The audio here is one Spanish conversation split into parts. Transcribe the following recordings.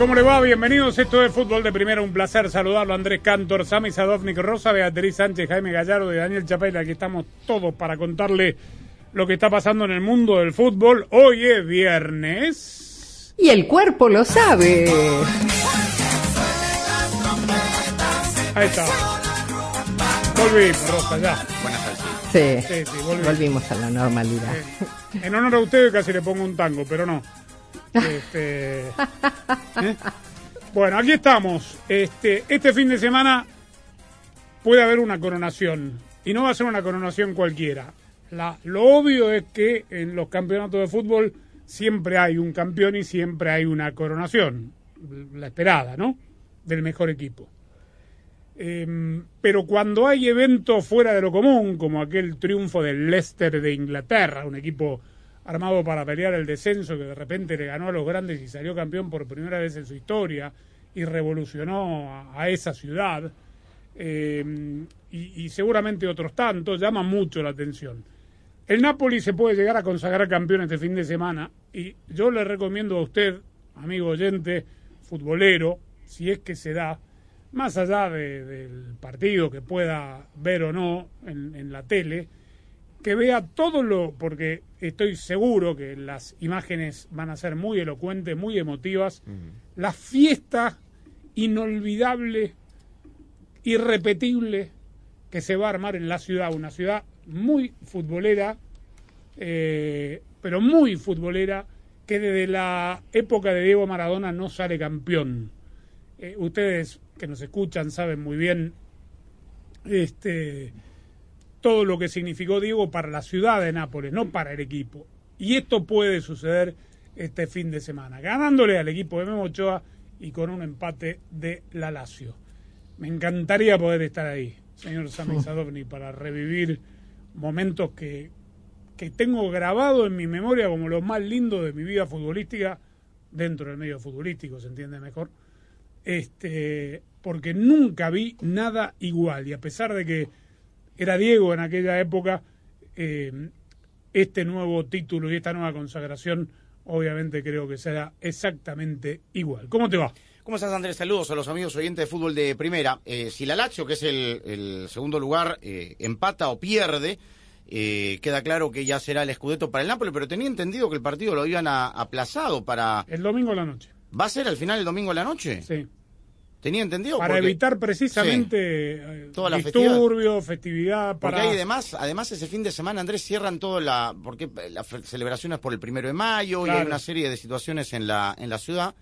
¿Cómo le va? Bienvenidos. Esto es Fútbol de Primera. Un placer saludarlo. Andrés Cantor, Sami Sadovnik Rosa, Beatriz Sánchez, Jaime Gallardo y Daniel Chapela. Aquí estamos todos para contarle lo que está pasando en el mundo del fútbol. Hoy es viernes. Y el cuerpo lo sabe. Ahí está. Volvimos, Rosa, ya. Sí, Sí, sí, volvimos. volvimos a la normalidad. En honor a ustedes casi le pongo un tango, pero no. Este, ¿eh? Bueno, aquí estamos. Este, este fin de semana puede haber una coronación. Y no va a ser una coronación cualquiera. La, lo obvio es que en los campeonatos de fútbol siempre hay un campeón y siempre hay una coronación. La esperada, ¿no? Del mejor equipo. Em, pero cuando hay eventos fuera de lo común, como aquel triunfo del Leicester de Inglaterra, un equipo armado para pelear el descenso que de repente le ganó a los grandes y salió campeón por primera vez en su historia y revolucionó a, esa ciudad, em, y, seguramente otros tantos, llama mucho la atención. El Napoli se puede llegar a consagrar campeón este fin de semana y yo le recomiendo a usted, amigo oyente, futbolero, si es que se da, más allá de- del partido que pueda ver o no en la tele, que vea todo lo, porque estoy seguro que las imágenes van a ser muy elocuentes, muy emotivas, la fiesta inolvidable, irrepetible que se va a armar en la ciudad, una ciudad muy futbolera, eh, pero muy futbolera, que desde la época de Diego Maradona no sale campeón. Eh, ustedes que nos escuchan saben muy bien este, todo lo que significó Diego para la ciudad de Nápoles, no para el equipo. Y esto puede suceder este fin de semana, ganándole al equipo de Memo Ochoa y con un empate de la Lazio. Me encantaría poder estar ahí, señor Sami Sadovni, para revivir momentos que, que tengo grabado en mi memoria como los más lindos de mi vida futbolística, dentro del medio futbolístico, se entiende mejor este, porque nunca vi nada igual. Y a pesar de que era Diego en aquella época, eh, este nuevo título y esta nueva consagración, obviamente creo que será exactamente igual. ¿Cómo te va? ¿Cómo estás, Andrés? Saludos a los amigos oyentes de fútbol de primera. Eh, si la Lazio, que es el, el segundo lugar, eh, empata o pierde, eh, queda claro que ya será el escudeto para el Napoli, pero tenía entendido que el partido lo habían a- aplazado para... El domingo a la noche. ¿Va a ser al final el domingo a la noche? Sí. Tenía entendido. Para porque- evitar precisamente eh, Toda la disturbios, festividad, Porque para... hay además, además ese fin de semana, Andrés, cierran todo la, porque las celebraciones por el primero de mayo y hay una serie de situaciones en la, en la ciudad.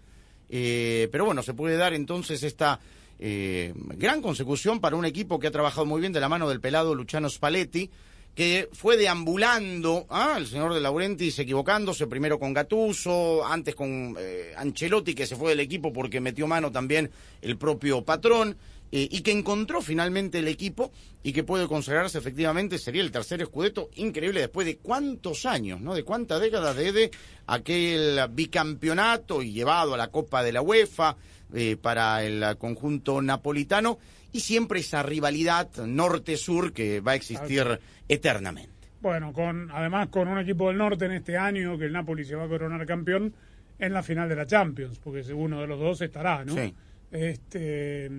Eh, pero bueno, se puede dar entonces esta eh, gran consecución para un equipo que ha trabajado muy bien de la mano del pelado Luciano Spalletti, que fue deambulando, ¿ah? el señor de Laurentiis equivocándose, primero con Gatuso, antes con eh, Ancelotti, que se fue del equipo porque metió mano también el propio patrón, eh, y que encontró finalmente el equipo y que puede consagrarse efectivamente, sería el tercer escudeto, increíble después de cuántos años, ¿no? De cuántas décadas desde aquel bicampeonato y llevado a la Copa de la UEFA eh, para el conjunto napolitano y siempre esa rivalidad norte-sur que va a existir eternamente. Bueno, con además con un equipo del norte en este año que el Napoli se va a coronar campeón en la final de la Champions, porque uno de los dos estará, ¿no? Sí. Este,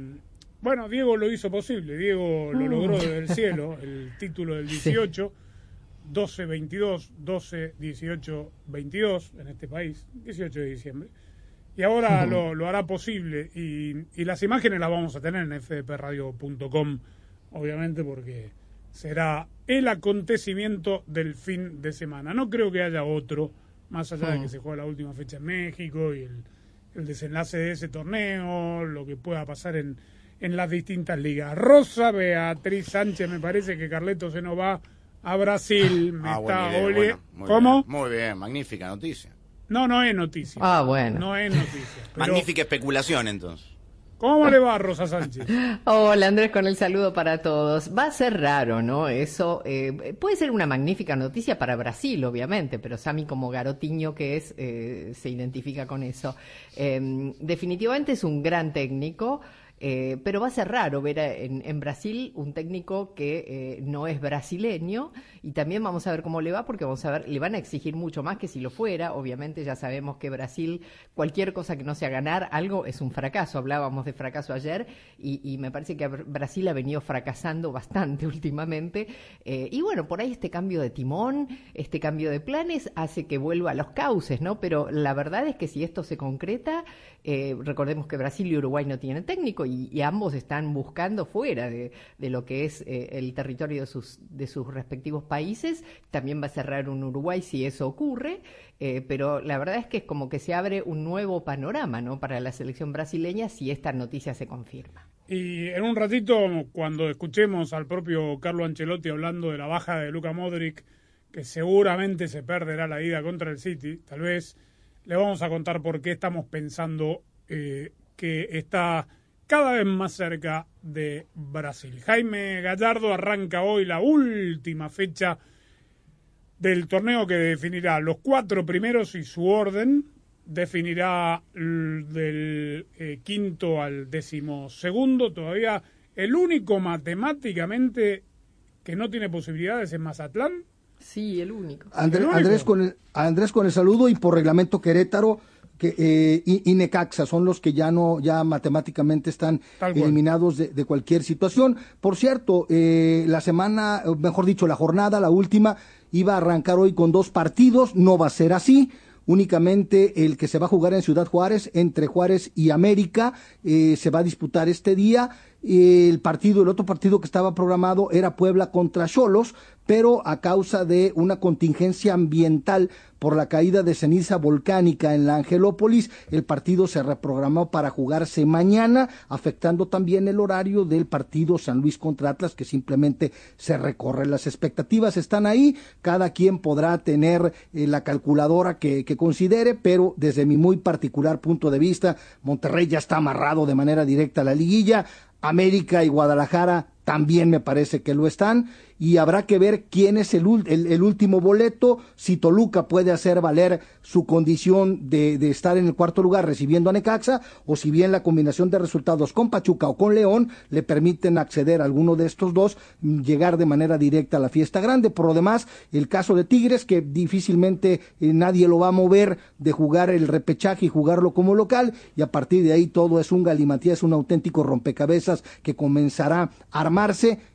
bueno, Diego lo hizo posible, Diego lo logró desde el cielo, el título del 18, 12-22, 12-18-22 en este país, 18 de diciembre. Y ahora lo, lo hará posible y, y las imágenes las vamos a tener en fdpradio.com, obviamente porque será el acontecimiento del fin de semana. No creo que haya otro, más allá de que se juega la última fecha en México y el, el desenlace de ese torneo, lo que pueda pasar en, en las distintas ligas. Rosa Beatriz Sánchez, me parece que Carleto se nos va a Brasil. Me Ah, buena está idea, ole- bueno, muy ¿Cómo? bien, muy bien, magnífica noticia. No, no es noticia. Ah, bueno. No es noticia. pero- Magnífica especulación entonces. ¿Cómo le va, Rosa Sánchez? Hola Andrés, con el saludo para todos. Va a ser raro, ¿no? Eso eh, puede ser una magnífica noticia para Brasil, obviamente, pero Sami como garotiño que es, eh, se identifica con eso. Eh, definitivamente es un gran técnico. Eh, pero va a ser raro ver en, en Brasil un técnico que eh, no es brasileño y también vamos a ver cómo le va porque vamos a ver, le van a exigir mucho más que si lo fuera. Obviamente ya sabemos que Brasil, cualquier cosa que no sea ganar algo es un fracaso. Hablábamos de fracaso ayer y, me parece que Br- Brasil ha venido fracasando bastante últimamente. Eh, y bueno, por ahí este cambio de timón, este cambio de planes hace que vuelva a los cauces, ¿no? Pero la verdad es que si esto se concreta, eh, recordemos que Brasil y Uruguay no tienen técnico y, ambos están buscando fuera de, de lo que es eh, el territorio de sus, de sus respectivos países. También va a cerrar un Uruguay si eso ocurre, eh, pero la verdad es que es como que se abre un nuevo panorama ¿no? para la selección brasileña si esta noticia se confirma. Y en un ratito, cuando escuchemos al propio Carlo Ancelotti hablando de la baja de Luca Modric, que seguramente se perderá la ida contra el City, tal vez le vamos a contar por qué estamos pensando eh, que está cada vez más cerca de Brasil. Jaime Gallardo arranca hoy la última fecha del torneo que definirá los cuatro primeros y su orden, definirá del eh, quinto al décimo segundo. Todavía el único matemáticamente que no tiene posibilidades es Mazatlán. Sí, el único. André- ¿El único? Andrés, con el, Andrés con el saludo y por reglamento Querétaro que, eh, y, y Necaxa son los que ya no, ya matemáticamente están eliminados de, de cualquier situación. Por cierto, eh, la semana, mejor dicho, la jornada, la última, iba a arrancar hoy con dos partidos, no va a ser así. Únicamente el que se va a jugar en Ciudad Juárez, entre Juárez y América, eh, se va a disputar este día. El partido, el otro partido que estaba programado era Puebla contra Cholos, pero a causa de una contingencia ambiental por la caída de ceniza volcánica en la Angelópolis, el partido se reprogramó para jugarse mañana, afectando también el horario del partido San Luis contra Atlas, que simplemente se recorre. Las expectativas están ahí, cada quien podrá tener eh, la calculadora que, que considere, pero desde mi muy particular punto de vista, Monterrey ya está amarrado de manera directa a la liguilla. América y Guadalajara también me parece que lo están y habrá que ver quién es el, el- el último boleto, si Toluca puede hacer valer su condición de, de estar en el cuarto lugar recibiendo a Necaxa o si bien la combinación de resultados con Pachuca o con León le permiten acceder a alguno de estos dos, llegar de manera directa a la fiesta grande. Por lo demás, el caso de Tigres, que difícilmente eh, nadie lo va a mover de jugar el repechaje y jugarlo como local y a partir de ahí todo es un galimatías, un auténtico rompecabezas que comenzará a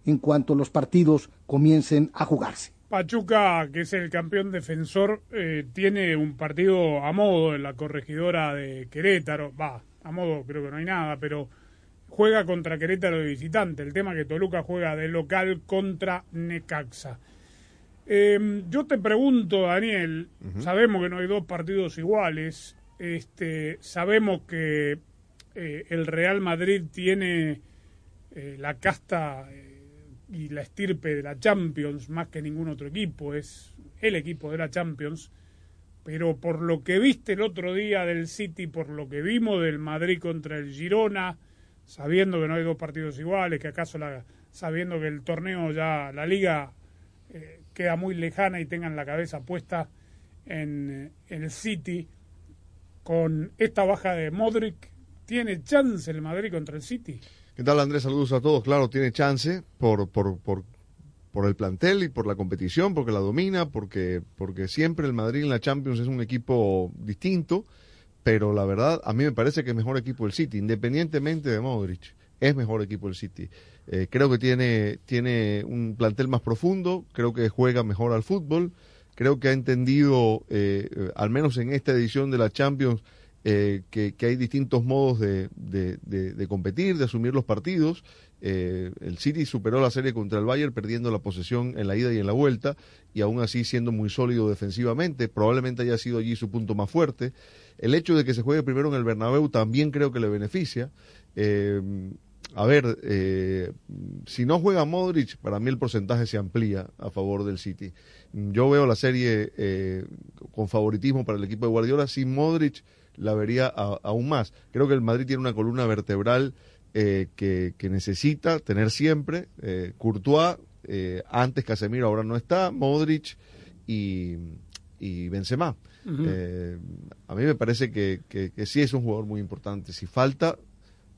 en cuanto los partidos comiencen a jugarse. Pachuca, que es el campeón defensor, eh, tiene un partido a modo en la corregidora de Querétaro. Va, a modo creo que no hay nada, pero juega contra Querétaro de visitante. El tema es que Toluca juega de local contra Necaxa. Eh, yo te pregunto, Daniel, sabemos que no hay dos partidos iguales. Este, sabemos que eh, el Real Madrid tiene eh, la casta eh, y la estirpe de la Champions más que ningún otro equipo, es el equipo de la Champions, pero por lo que viste el otro día del City, por lo que vimos del Madrid contra el Girona, sabiendo que no hay dos partidos iguales, que acaso la, sabiendo que el torneo ya, la liga eh, queda muy lejana y tengan la cabeza puesta en, en el City, con esta baja de Modric, ¿tiene chance el Madrid contra el City? ¿Qué tal Andrés? Saludos a todos. Claro, tiene chance por, por, por, por el plantel y por la competición, porque la domina, porque, porque siempre el Madrid en la Champions es un equipo distinto, pero la verdad a mí me parece que es mejor equipo el City, independientemente de Modric. Es mejor equipo el City. Eh, creo que tiene, tiene un plantel más profundo, creo que juega mejor al fútbol, creo que ha entendido, eh, eh, al menos en esta edición de la Champions, eh, que, hay distintos modos de, competir, de asumir los partidos, Eh, el City superó la serie contra el Bayern perdiendo la posesión en la ida y en la vuelta y aún así siendo muy sólido defensivamente. Probablemente haya sido allí su punto más fuerte. El hecho de que se juegue primero en el Bernabéu también creo que le beneficia. Eh, a ver, si no juega Modric, para mí el porcentaje se amplía a favor del City. Yo veo la serie con favoritismo para el equipo de Guardiola. Sin Modric la vería a- aún más. Creo que el Madrid tiene una columna vertebral eh, que, que necesita tener siempre. Eh, Courtois, eh, antes Casemiro, ahora no está. Modric y, y Benzema. A mí me parece que, que- que sí es un jugador muy importante. Si falta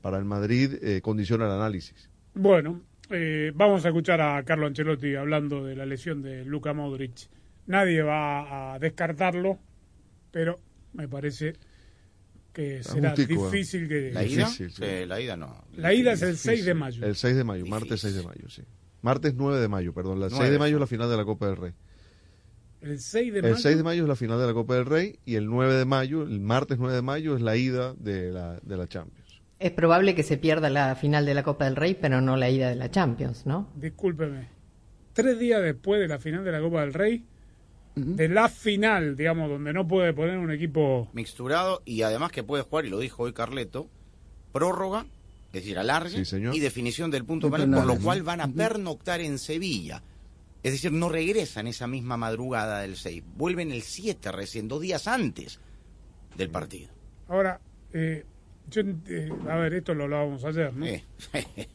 para el Madrid, condiciona el análisis. Bueno, vamos a escuchar a Carlo Ancelotti hablando de la lesión de Luka Modric. Nadie va a descartarlo, pero me parece que será ¿eh? difícil que... ¿La ida? Difícil, sí. Sí, la ida no. La ida es el Difícil. 6 de mayo. El 6 de mayo, martes 6 de mayo, sí. Martes 9 de mayo, perdón. El 6 Nueve. de mayo es la final de la Copa del Rey. El 6 de mayo. El 6 de mayo es la final de la Copa del Rey y el 9 de mayo, el martes 9 de mayo, es la ida de la, de la Champions. Es probable que se pierda la final de la Copa del Rey, pero no la ida de la Champions, ¿no? Discúlpeme. Tres días después de la final de la Copa del Rey, de la final, digamos, donde no puede poner un equipo... Mixturado y además que puede jugar, y lo dijo hoy Carleto, prórroga, es decir, alargue Sí, y definición del punto De penal, por lo cual van a pernoctar en Sevilla. Es decir, no regresan esa misma madrugada del 6, vuelven el 7 recién, dos días antes del partido. Ahora, eh, yo, eh, a ver, esto lo hablábamos ayer, ¿no? Eh,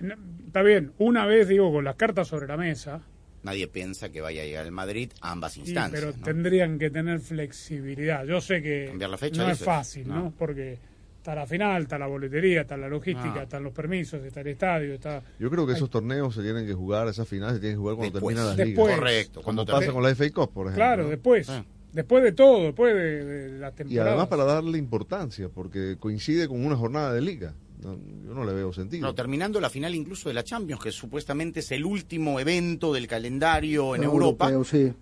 No, Está bien, una vez digo con las cartas sobre la mesa, Nadie piensa que vaya a llegar el Madrid a ambas sí, instancias. pero ¿no? tendrían que tener flexibilidad. Yo sé que Cambiar la fecha, no es fácil, ¿no? No. Porque está la final, está la boletería, está la logística, Ah. están los permisos, está el estadio, está... Yo creo que esos torneos se tienen que jugar, esas finales se tienen que jugar cuando Después. terminan las Después. ligas. Correcto, cuando pasa con la FA Cup, por ejemplo. Claro, después. Ah. Después de todo, después de, de la Y temporada. además para darle importancia, porque coincide con una jornada de liga. No, yo no le veo sentido. No, terminando la final incluso de la Champions, que supuestamente es el último evento del calendario en Europa. Europeo, sí.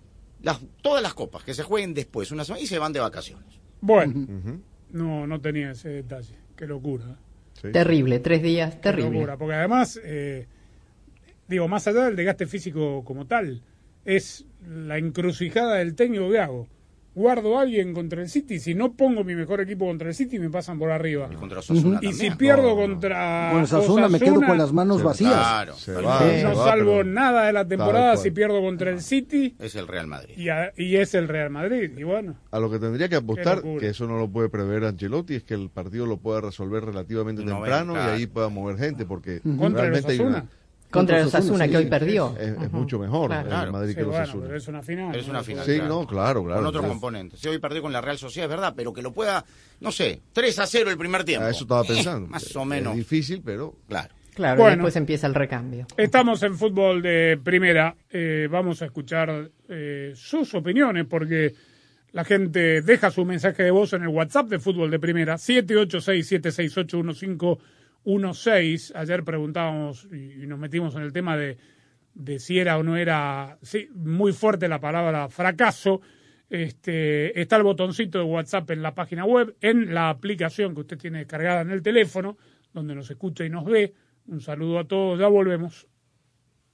Las, todas las copas que se jueguen después, una semana, y se van de vacaciones. Bueno, no, no tenía ese detalle. Qué locura. sí. Terrible, tres días, Qué terrible. locura. Porque además, eh, digo, más allá del desgaste físico como tal, es la encrucijada del técnico que hago. Guardo a alguien contra el City, si no pongo mi mejor equipo contra el City, me pasan por arriba. Y contra Osasuna Y si pierdo No. contra Con Osasuna me quedo con las manos Se- vacías. Claro, Se tal va, cual. se no va, salvo pero- nada de la temporada si pierdo contra el City es el Real Madrid. y, a- y es el Real Madrid. Y bueno, A lo que tendría que apostar, que eso no lo puede prever Ancelotti, es que el partido lo pueda resolver relativamente No, temprano y ahí pueda mover gente, porque contra el realmente hay una-. Contra el Osasuna, Osasuna, que hoy sí. perdió. es, es mucho mejor Claro. el Madrid Sí, que los bueno, Osasuna. pero es una final. Es ¿no? una final. Sí, claro. no, claro, claro. Con otros claro. componentes. Si hoy perdió con la Real Sociedad, es verdad, pero que lo pueda, no sé, 3 a 0 el primer tiempo. A eso estaba Eh, pensando. más o Es menos. difícil, pero Claro. Claro, y Bueno. después empieza el recambio. Estamos en fútbol de primera. Eh, vamos a escuchar eh, sus opiniones porque la gente deja su mensaje de voz en el WhatsApp de fútbol de primera. 786-768-1516. Ayer preguntábamos y, y nos metimos en el tema de, de si era o no era sí, muy fuerte la palabra fracaso. Este, está el botoncito de WhatsApp en la página web, en la aplicación que usted tiene descargada en el teléfono, donde nos escucha y nos ve. Un saludo a todos, ya volvemos.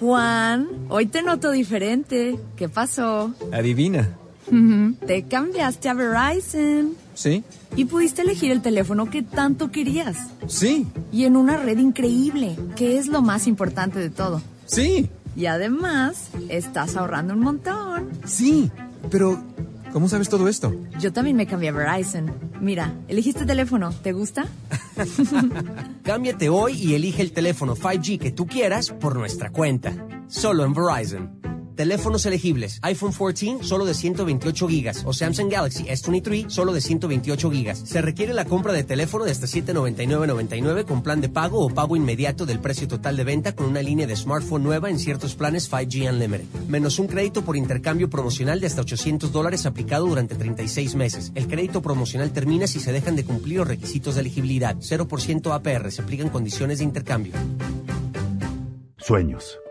Juan, hoy te noto diferente. ¿Qué pasó? Adivina. Te cambiaste a Verizon ¿Sí? y pudiste elegir el teléfono que tanto querías. Sí. Y en una red increíble, que es lo más importante de todo. Sí. Y además, estás ahorrando un montón. Sí. Pero, ¿cómo sabes todo esto? Yo también me cambié a Verizon. Mira, elegiste teléfono. ¿Te gusta? Cámbiate hoy y elige el teléfono 5G que tú quieras por nuestra cuenta. Solo en Verizon. Teléfonos elegibles. iPhone 14 solo de 128 gigas o Samsung Galaxy S23 solo de 128 gigas. Se requiere la compra de teléfono de hasta 799.99 con plan de pago o pago inmediato del precio total de venta con una línea de smartphone nueva en ciertos planes 5G Unlimited. Menos un crédito por intercambio promocional de hasta 800 dólares aplicado durante 36 meses. El crédito promocional termina si se dejan de cumplir los requisitos de elegibilidad. 0% APR. Se aplican condiciones de intercambio. Sueños.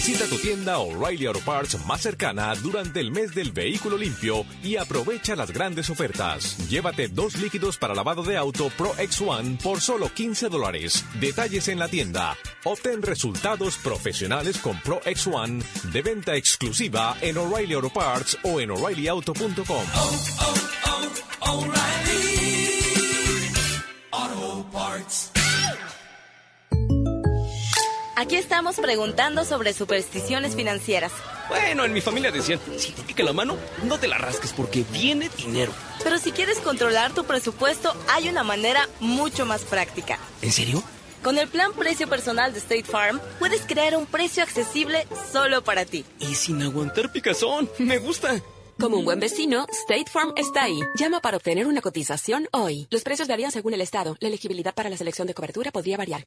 Visita tu tienda O'Reilly Auto Parts más cercana durante el mes del vehículo limpio y aprovecha las grandes ofertas. Llévate dos líquidos para lavado de auto Pro X1 por solo 15 dólares. Detalles en la tienda. Obtén resultados profesionales con Pro X1 de venta exclusiva en O'Reilly Auto Parts o en o'ReillyAuto.com. Aquí estamos preguntando sobre supersticiones financieras. Bueno, en mi familia decían, si te pica la mano, no te la rasques porque viene dinero. Pero si quieres controlar tu presupuesto, hay una manera mucho más práctica. ¿En serio? Con el plan precio personal de State Farm, puedes crear un precio accesible solo para ti. Y sin aguantar picazón, me gusta. Como un buen vecino, State Farm está ahí. Llama para obtener una cotización hoy. Los precios varían según el estado. La elegibilidad para la selección de cobertura podría variar.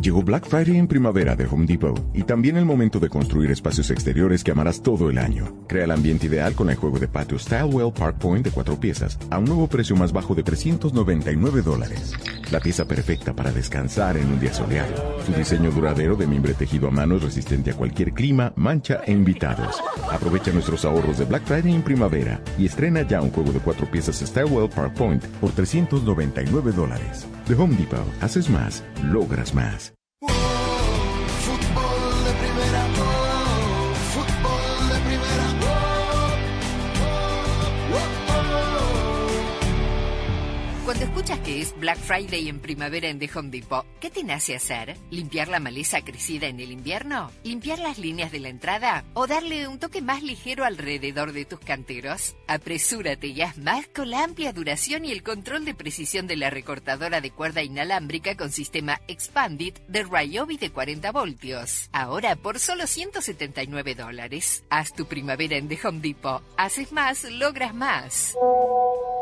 Llegó Black Friday en primavera de Home Depot y también el momento de construir espacios exteriores que amarás todo el año. Crea el ambiente ideal con el juego de patio Stylewell Park Point de cuatro piezas a un nuevo precio más bajo de 399 dólares. La pieza perfecta para descansar en un día soleado. Su diseño duradero de mimbre tejido a mano es resistente a cualquier clima, mancha e invitados. Aprovecha nuestros ahorros de Black Friday en primavera y estrena ya un juego de cuatro piezas Stylewell Park Point por 399 dólares. De Home Depot, haces más, logras más. Black Friday en primavera en The Home Depot, ¿qué te nace hacer? ¿Limpiar la maleza crecida en el invierno? ¿Limpiar las líneas de la entrada? ¿O darle un toque más ligero alrededor de tus canteros? Apresúrate y haz más con la amplia duración y el control de precisión de la recortadora de cuerda inalámbrica con sistema Expanded de Ryobi de 40 voltios. Ahora por solo 179 dólares. Haz tu primavera en The Home Depot. Haces más, logras más.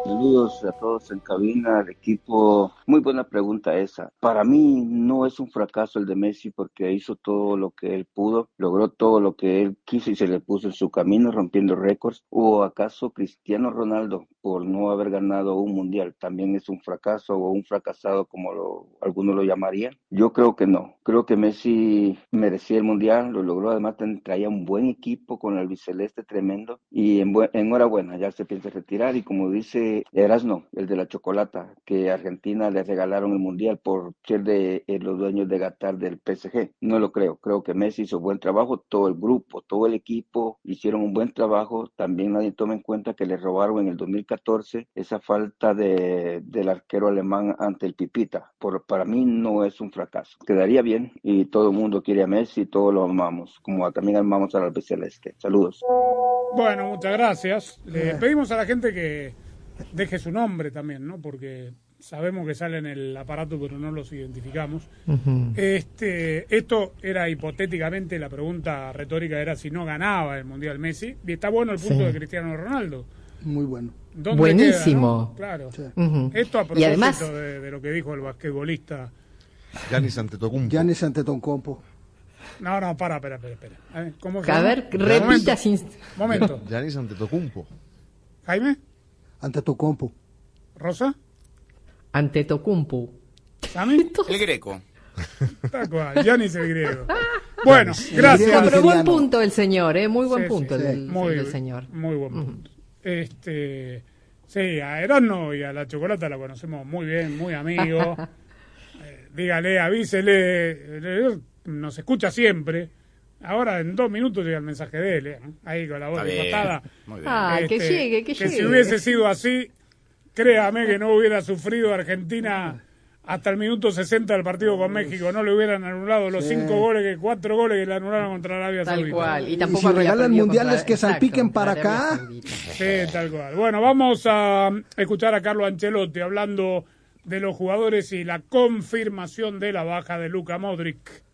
Saludos a todos en cabina, al equipo. Muy buena pregunta esa. Para mí no es un fracaso el de Messi porque hizo todo lo que él pudo, logró todo lo que él quiso y se le puso en su camino rompiendo récords. ¿O acaso Cristiano Ronaldo por no haber ganado un mundial también es un fracaso o un fracasado como lo, algunos lo llamarían? Yo creo que no. Creo que Messi merecía el mundial, lo logró. Además traía un buen equipo con el albiceleste tremendo y en enhorabuena, ya se piensa retirar y como dice Erasno, el de la chocolata, que Argentina le regalaron el mundial por ser de eh, los dueños de Qatar del PSG. No lo creo. Creo que Messi hizo buen trabajo, todo el grupo, todo el equipo hicieron un buen trabajo. También nadie toma en cuenta que le robaron en el 2014 esa falta de, del arquero alemán ante el Pipita. Por, para mí no es un fracaso. Quedaría bien y todo el mundo quiere a Messi, todos lo amamos, como también amamos al albiceleste. Saludos. Bueno, muchas gracias. Le pedimos a la gente que deje su nombre también, ¿no? Porque sabemos que sale en el aparato, pero no los identificamos. Este, esto era hipotéticamente la pregunta retórica era si no ganaba el Mundial Messi. Y está bueno el punto Sí. de Cristiano Ronaldo. Muy bueno. ¿Dónde Buenísimo. queda, no? Claro. Esto a Y propósito además- de, de lo que dijo el basquetbolista. Giannis Antetokounmpo. Giannis Antetokounmpo. No, no, para, espera, espera, espera. A ver, ¿Cómo se A ver, repita Momento, sin... Momento. Giannis Antetokounmpo. Jaime, Antetokounmpo. Rosa, Antetokounmpo. Sami, El greco. tal cual, Giannis el griego. Bueno, gracias. Pero buen punto el señor, ¿eh? Muy buen Sí, punto sí, el, sí. el- Muy, el señor. Muy buen punto. Este, sí, a Erasmo y a la Chocolata la conocemos muy bien, muy amigos. Eh, dígale, avísele, eh, nos escucha siempre. Ahora en dos minutos llega el mensaje de él, ¿eh? ahí con la voz Está bien, empatada. muy bien. Ah, que Este, llegue, que llegue. si hubiese sido así, créame que no hubiera sufrido Argentina hasta el minuto 60 del partido con México. No le hubieran anulado los Sí. cinco goles, que cuatro goles que le anularon contra Arabia Tal Saudita. cual. Y Y tampoco si habría regalan mundiales contra- que salpiquen para acá. Sí, tal cual. Bueno, vamos a escuchar a Carlo Ancelotti hablando de los jugadores y la confirmación de la baja de Luka Modric.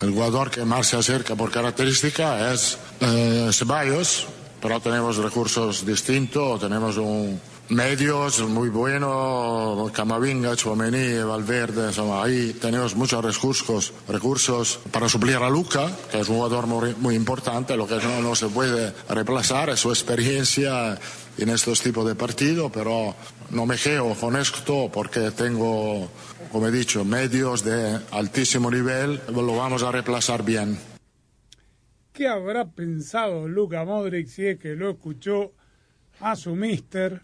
El jugador que más se acerca por característica es eh, Ceballos, pero tenemos recursos distintos, tenemos un medios muy bueno, Camavinga, Chouameni, Valverde, insomma, ahí tenemos muchos recursos, recursos para suplir a Luca, que es un jugador muy, muy importante, lo que no, no se puede reemplazar es su experiencia en estos tipos de partidos, pero no me quedo con esto porque tengo, como he dicho, medios de altísimo nivel, lo vamos a reemplazar bien. ¿Qué habrá pensado Luka Modric si es que lo escuchó a su mister,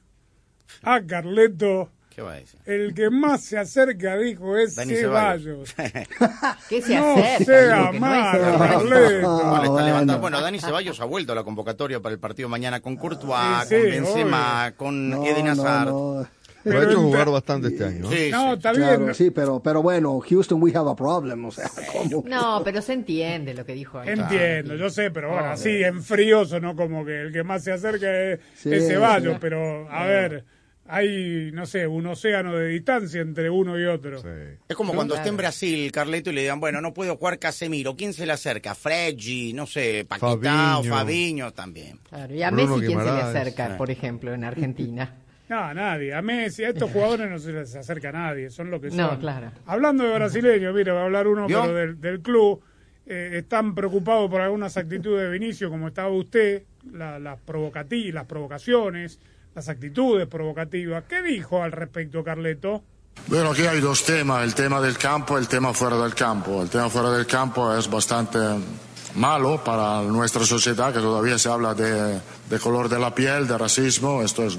a Carleto? ¿Qué va a decir? El que más se acerca, dijo, es Dani Ceballos. ¿Qué se No acerca? sea no es malo, correcto. Carleto. No, le está bueno. levantando- Bueno, Dani Ceballos ha vuelto a la convocatoria para el partido mañana con Courtois, Sí, con sí, Benzema, con No, Eden no, Hazard. no. Lo Pero ha hecho jugar bastante este año. ¿no? Sí, No, sí. está Claro, bien. sí, pero, pero bueno, Houston, we have a problem. O sea, ¿cómo? No, pero se entiende lo que dijo ahí. Entiendo, yo sé, pero bueno, así en frío no como que el que más se acerca es, Sí, es Ceballos, sí. pero a ver, hay, no sé, un océano de distancia entre uno y otro. Sí. Es como cuando esté en. Brasil, Carleto, y le digan, bueno, no puedo jugar Casemiro. ¿Quién se le acerca? Freggi, no sé, Paquetá. Fabiño también. Claro, y a Bruno Messi, ¿quién se le acerca, por ejemplo, en Argentina? No, nadie. A Messi, a estos jugadores no se les acerca a nadie, son lo que son. No, claro. Hablando de brasileños, mira, va a hablar uno pero del, del club. eh, están preocupados por algunas actitudes de Vinicio, como estaba usted, la- las provocati- las provocaciones, las actitudes provocativas. ¿Qué dijo al respecto, Carleto? Bueno, aquí hay dos temas, el tema del campo y el tema fuera del campo. El tema fuera del campo es bastante malo para nuestra sociedad, que todavía se habla de, de color de la piel, de racismo. Esto es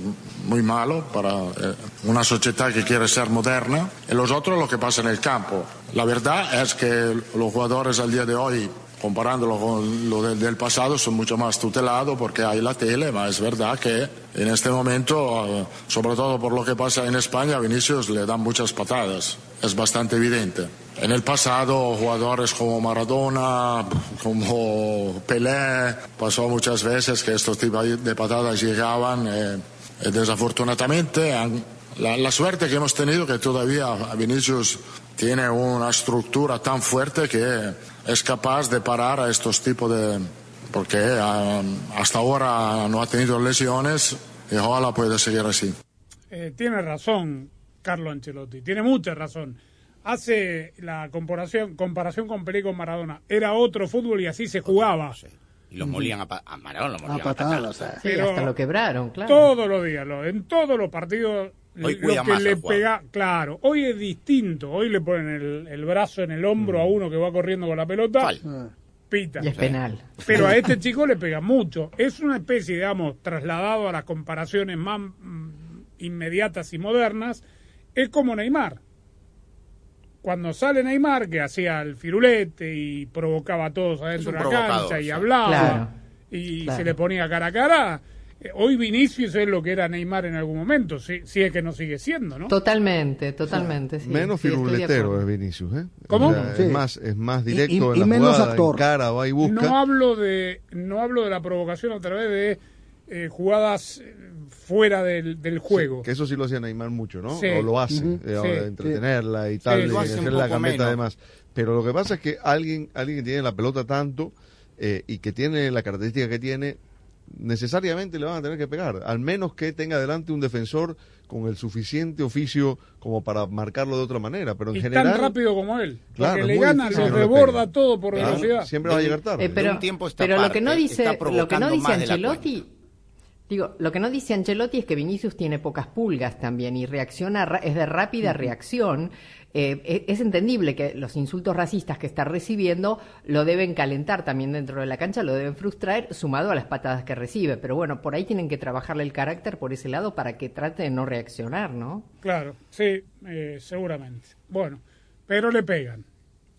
muy malo para eh, una sociedad que quiere ser moderna. Y los otros lo que pasa en el campo. La verdad es que los jugadores al día de hoy comparándolo con lo del, pasado, son mucho más tutelados porque hay la tele, pero es verdad que en este momento, eh, sobre todo por lo que pasa en España, a Vinicius le dan muchas patadas, es bastante evidente. En el pasado, jugadores como Maradona, como Pelé, pasó muchas veces que estos tipos de patadas llegaban eh, y desafortunadamente la, suerte que hemos tenido que todavía Vinicius tiene una estructura tan fuerte que es capaz de parar a estos tipos de... porque ah, hasta ahora no ha tenido lesiones y ojalá pueda seguir así. Eh, tiene razón Carlo Ancelotti, tiene mucha razón. Hace la comparación, comparación con Pelé con Maradona. Era otro fútbol y así se jugaba. Y los molían a, pa- a Maradona, los molían a patadas, patadas. Sí, Pero hasta lo quebraron, claro. Todos los días, lo- en todos los partidos, Hoy lo que más le pega, claro, hoy es distinto. Hoy le ponen el, el brazo en el hombro a uno que va corriendo con la pelota, Fal. pita. Y es penal. Pero a este chico le pega mucho. Es una especie, digamos, trasladado a las comparaciones más mm, inmediatas y modernas, es como Neymar. Cuando sale Neymar, que hacía el firulete y provocaba a todos adentro de la cancha y hablaba Claro, y claro. se le ponía cara a cara, hoy Vinicius es lo que era Neymar en algún momento, si, si es que no sigue siendo, ¿no? Totalmente, totalmente. sí, Menos sí, firuletero es Vinicius, ¿eh? ¿Cómo? O sea, Sí. Es más, es más directo y- en y la menos jugada, actor. encara, va y busca. No hablo de no hablo de la provocación a través de eh, jugadas eh, fuera del, del juego. Que eso sí lo hacía Neymar mucho, ¿no? Sí. O lo hace, Ujú. eh, Sí. de entretenerla y tal, Sí, y hacer la gambeta menos. además. Pero lo que pasa es que alguien, alguien que tiene la pelota tanto eh, y que tiene la característica que tiene, necesariamente le van a tener que pegar. Al menos que tenga delante un defensor con el suficiente oficio como para marcarlo de otra manera. Pero en y general. tan rápido como él. Claro, porque le gana, no desborda pegue. todo por Claro, velocidad. siempre va a llegar tarde. Eh, pero, un tiempo esta pero lo que no dice, está lo que no provocando dice Ancelotti, digo, lo que no dice Ancelotti es que Vinicius tiene pocas pulgas también y reacciona, es de rápida reacción. Eh, e- es entendible que los insultos racistas que está recibiendo lo deben calentar también dentro de la cancha, lo deben frustrar, sumado a las patadas que recibe. Pero bueno, por ahí tienen que trabajarle el carácter por ese lado para que trate de no reaccionar, ¿no? Claro, sí, eh, seguramente. Bueno, pero le pegan.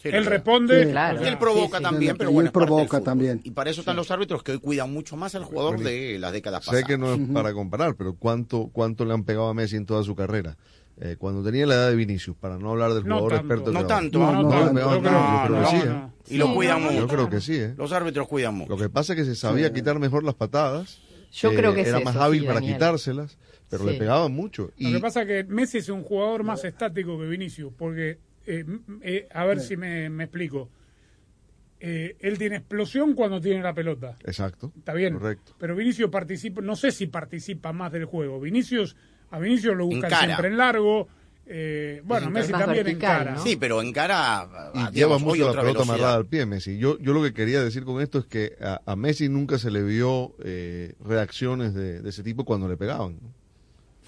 Sí, él responde. Sí, claro. o Y sea, él provoca sí, sí. también, Y pero él bueno, del provoca también. Y para eso están los árbitros que hoy cuidan mucho más al jugador de las décadas Sé pasadas. que no es para comparar, pero ¿cuánto, ¿cuánto le han pegado a Messi en toda su carrera? Eh, cuando tenía la edad de Vinicius, para no hablar del No jugador tanto. experto. No tanto, No, no, no, no, tanto, no, no, no, ¿eh? no. Y lo cuidan no, no, mucho. Yo creo que sí, ¿eh? Los árbitros cuidan mucho. Lo que pasa es que se sabía quitar mejor las patadas. Yo eh, creo que es Era eso, más hábil sí, para quitárselas, pero Sí. le pegaban mucho. Lo que pasa es que Messi es un jugador más estático que Vinicius, porque, eh, eh, a ver si me, me explico. Eh, él tiene explosión cuando tiene la pelota. Exacto. Está bien. Correcto. Pero Vinicius participa, no sé si participa más del juego. Vinicius, a Vinicius lo buscan Encara. siempre en largo. eh, bueno, Es Messi también vertical, encara. ¿no? Sí, pero encara, Y ah, lleva mucho la pelota velocidad. amarrada al pie, Messi. Yo, yo lo que quería decir con esto es que a, a Messi nunca se le vio eh, reacciones de, de ese tipo cuando le pegaban. ¿no?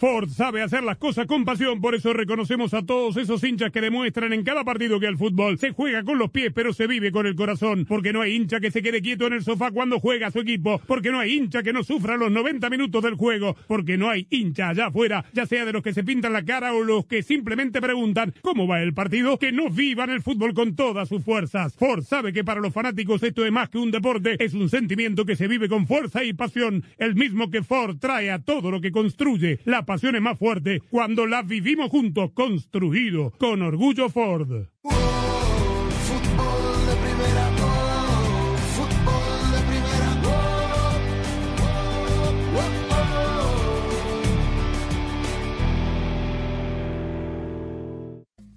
Ford sabe hacer las cosas con pasión, por eso reconocemos a todos esos hinchas que demuestran en cada partido que el fútbol se juega con los pies, pero se vive con el corazón. Porque no hay hincha que se quede quieto en el sofá cuando juega su equipo. Porque no hay hincha que no sufra los 90 minutos del juego. Porque no hay hincha allá afuera, ya sea de los que se pintan la cara o los que simplemente preguntan cómo va el partido, que no vivan el fútbol con todas sus fuerzas. Ford sabe que para los fanáticos esto es más que un deporte, es un sentimiento que se vive con fuerza y pasión, el mismo que Ford trae a todo lo que construye. La más fuerte cuando la vivimos juntos, construido con orgullo Ford.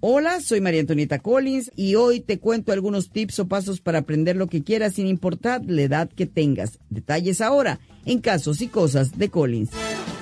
Hola, soy María Antonieta Collins y hoy te cuento algunos tips o pasos para aprender lo que quieras sin importar la edad que tengas. Detalles ahora en Casos y Cosas de Collins.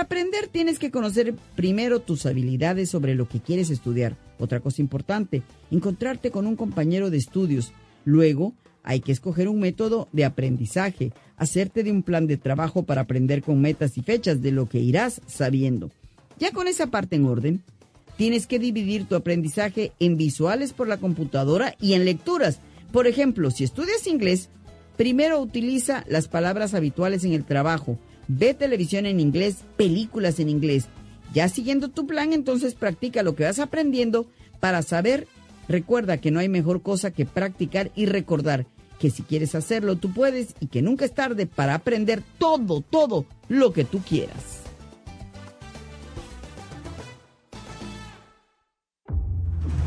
Para aprender tienes que conocer primero tus habilidades sobre lo que quieres estudiar. Otra cosa importante, encontrarte con un compañero de estudios. Luego, hay que escoger un método de aprendizaje, hacerte de un plan de trabajo para aprender con metas y fechas de lo que irás sabiendo. Ya con esa parte en orden, tienes que dividir tu aprendizaje en visuales por la computadora y en lecturas. Por ejemplo, si estudias inglés, primero utiliza las palabras habituales en el trabajo. Ve televisión en inglés, películas en inglés. Ya siguiendo tu plan, entonces practica lo que vas aprendiendo para saber. Recuerda que no hay mejor cosa que practicar y recordar que si quieres hacerlo, tú puedes y que nunca es tarde para aprender todo, todo lo que tú quieras.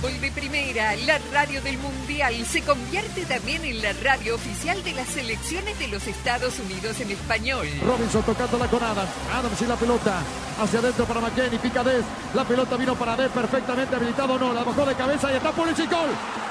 Fútbol primera, la radio del mundial, se convierte también en la radio oficial de las selecciones de los Estados Unidos en español. Robinson tocándola con Adams. Adams y la pelota. Hacia adentro para McKenny. Pica Des. La pelota vino para Des. Perfectamente habilitado. No, la bajó de cabeza y está por el gol.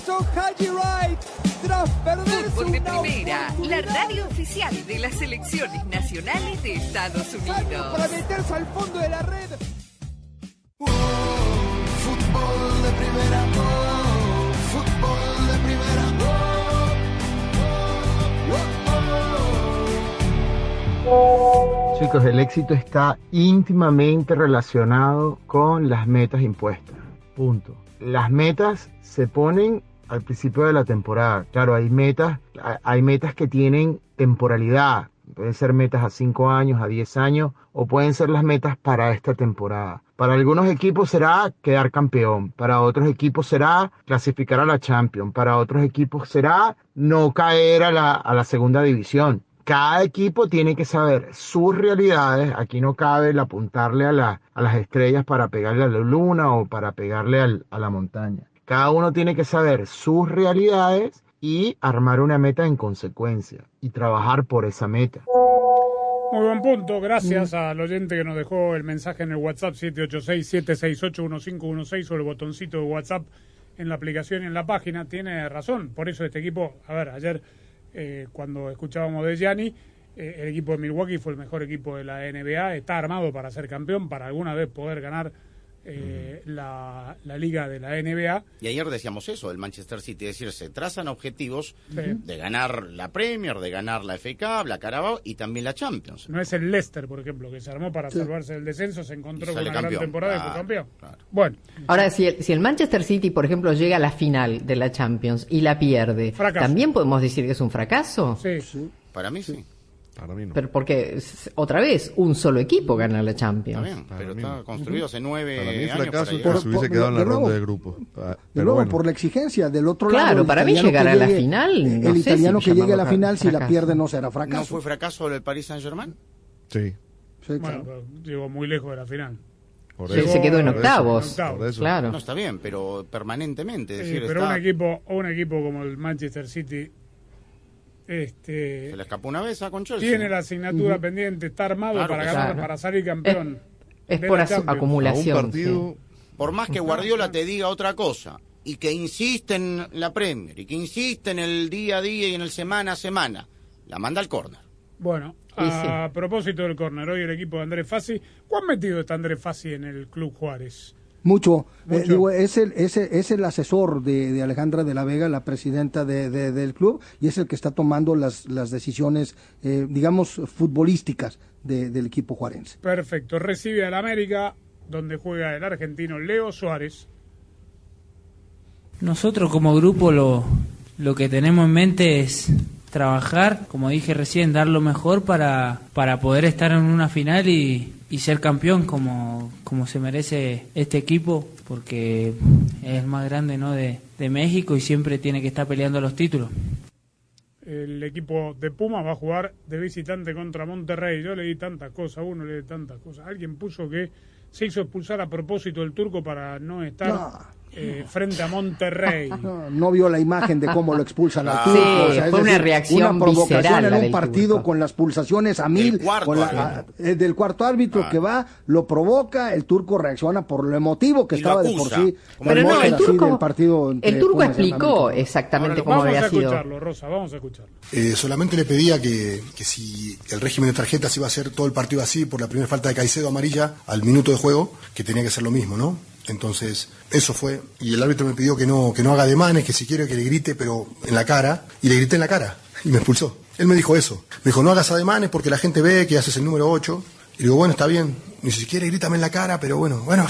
Hizo Haji Wright tras perder Fútbol de primera, la radio oficial de las selecciones nacionales de Estados Unidos. para meterse al fondo de la red. Fútbol de primera, oh, fútbol de primera, Chicos, el éxito está íntimamente relacionado con las metas impuestas. Punto. Las metas se ponen al principio de la temporada. Claro, hay metas, hay metas que tienen temporalidad. Pueden ser metas a 5 años, a 10 años, o pueden ser las metas para esta temporada. Para algunos equipos será quedar campeón, para otros equipos será clasificar a la Champions, para otros equipos será no caer a la, a la segunda división. Cada equipo tiene que saber sus realidades. Aquí no cabe el apuntarle a, a las estrellas para pegarle a la luna o para pegarle al, a la montaña. Cada uno tiene que saber sus realidades y armar una meta en consecuencia y trabajar por esa meta. Muy buen punto, gracias al oyente que nos dejó el mensaje en el WhatsApp 786-768-1516 o el botoncito de WhatsApp en la aplicación y en la página. Tiene razón, por eso este equipo, a ver, ayer eh, cuando escuchábamos de Gianni, eh, el equipo de Milwaukee fue el mejor equipo de la NBA, está armado para ser campeón, para alguna vez poder ganar eh, la, la liga de la NBA. Y ayer decíamos eso, del Manchester City, es decir, se trazan objetivos Sí. de ganar la Premier, de ganar la FA Cup, la Carabao y también la Champions. No es el Leicester, por ejemplo, que se armó para salvarse del descenso, se encontró Y con una gran temporada y fue Claro. Bueno, Ahora, si el, si el Manchester City, por ejemplo, llega a la final de la Champions y la pierde, Fracaso. ¿también podemos decir que es un fracaso? Sí. Para mí sí. Para mí no. Pero porque, otra vez, un solo equipo gana la Champions. Está bien, pero está construido hace nueve Para mí años. fracaso para que se hubiese quedado en la de nuevo- ronda de grupos. Pa- De Pero nuevo, bueno, por la exigencia del otro Claro, lado. el para mí llegar a la llegue- final, no el sé italiano si que llegue a la final, si la fracaso. pierde, no será ¿No fracaso. fue fracaso el Paris Saint-Germain? sí. Sí, bueno, claro. pero llegó muy lejos de la final. Por Sí, se quedó en octavos. Por eso. Claro. No, está bien, pero permanentemente. Es Sí, decir, pero está- un equipo, un equipo como el Manchester City este, se le escapó una vez a con Chelsea. tiene la asignatura pendiente, está armado Claro para ganar, para salir campeón. Es por acumulación. A un partido, Por más que Guardiola te diga otra cosa y que insiste en la Premier y que insiste en el día a día y en el semana a semana, la manda al córner. Bueno, a propósito del córner, hoy el equipo de Andrés Fassi, ¿cuán metido está Andrés Fassi en el Club Juárez? Mucho. Eh, Mucho. digo, es, el, es, el- es el asesor de, de Alejandra de la Vega, la presidenta de- de- del club, y es el que está tomando las, las decisiones, eh, digamos, futbolísticas de- del equipo juarense. Perfecto, recibe al América, donde juega el argentino Leo Suárez. Nosotros como grupo lo, lo que tenemos en mente es trabajar, como dije recién, dar lo mejor para, para poder estar en una final y, y ser campeón como, como se merece este equipo, porque es el más grande ¿no? de, de México y siempre tiene que estar peleando los títulos. El equipo de Pumas va a jugar de visitante contra Monterrey. Yo leí tantas cosas, uno lee tantas cosas. Alguien puso que se hizo expulsar a propósito el turco para no estar No. Eh, frente a Monterrey. No, no vio la imagen de cómo lo expulsan al Ah. turco. Sí, es fue una decir, reacción Una provocación en un partido turco. con las pulsaciones a mil. cuarto con la- eh, del cuarto árbitro que va, lo provoca, el turco reacciona por lo emotivo que Y estaba de por sí. Pero no, el turco, del partido el turco explicó exactamente cómo Vamos a había sido. escucharlo, Rosa, vamos a escucharlo. Eh, solamente le pedía que, que si el régimen de tarjetas iba a ser todo el partido así por la primera falta de Caicedo amarilla al minuto de juego, que tenía que ser lo mismo, ¿no? Entonces, eso fue. Y el árbitro me pidió que no, que no haga demanes, que si quiere que le grite, pero en la cara. Y le grité en la cara. Y me expulsó. Él me dijo eso. Me dijo, no hagas ademanes porque la gente ve que haces el número 8. Y digo, bueno, está bien. Ni si quiere, grítame en la cara, pero bueno, bueno,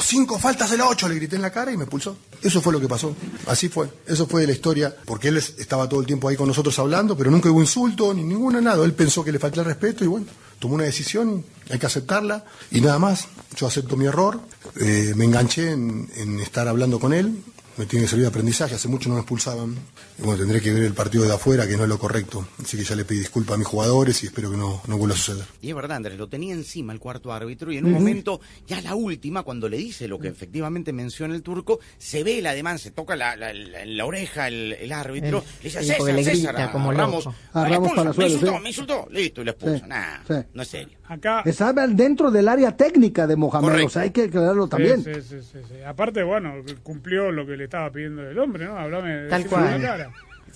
cinco faltas el 8, le grité en la cara y me expulsó. Eso fue lo que pasó. Así fue. Eso fue la historia, porque él es- estaba todo el tiempo ahí con nosotros hablando, pero nunca hubo insulto, ni ninguna, nada. Él pensó que le faltaba el respeto y bueno, tomó una decisión, hay que aceptarla y nada más. Yo acepto mi error, eh, me enganché en, en estar hablando con él, me tiene que servir de aprendizaje, hace mucho no me expulsaban. Y bueno, tendré que ver el partido de afuera, que no es lo correcto. Así que ya le pedí disculpas a mis jugadores y espero que no, no vuelva a suceder. Y es verdad, Andrés, lo tenía encima el cuarto árbitro y en un momento, ya la última, cuando le dice lo que efectivamente menciona el turco, se ve el ademán, se toca la, la, la- la oreja el, el árbitro, El- le dice César, le César, grita a como Ramos. A "Me Ramos expulsa, Palazuelos, me insultó, sí. me insultó, listo, y le expulsa. Sí, Nah, sí. no es serio. Acá. Estaba dentro del área técnica de Mohamed, Correcto. o sea, hay que aclararlo también. Sí, sí, sí, sí, sí. Aparte, bueno, cumplió lo que le estaba pidiendo el hombre, ¿no? Hablame Tal cual. la cara.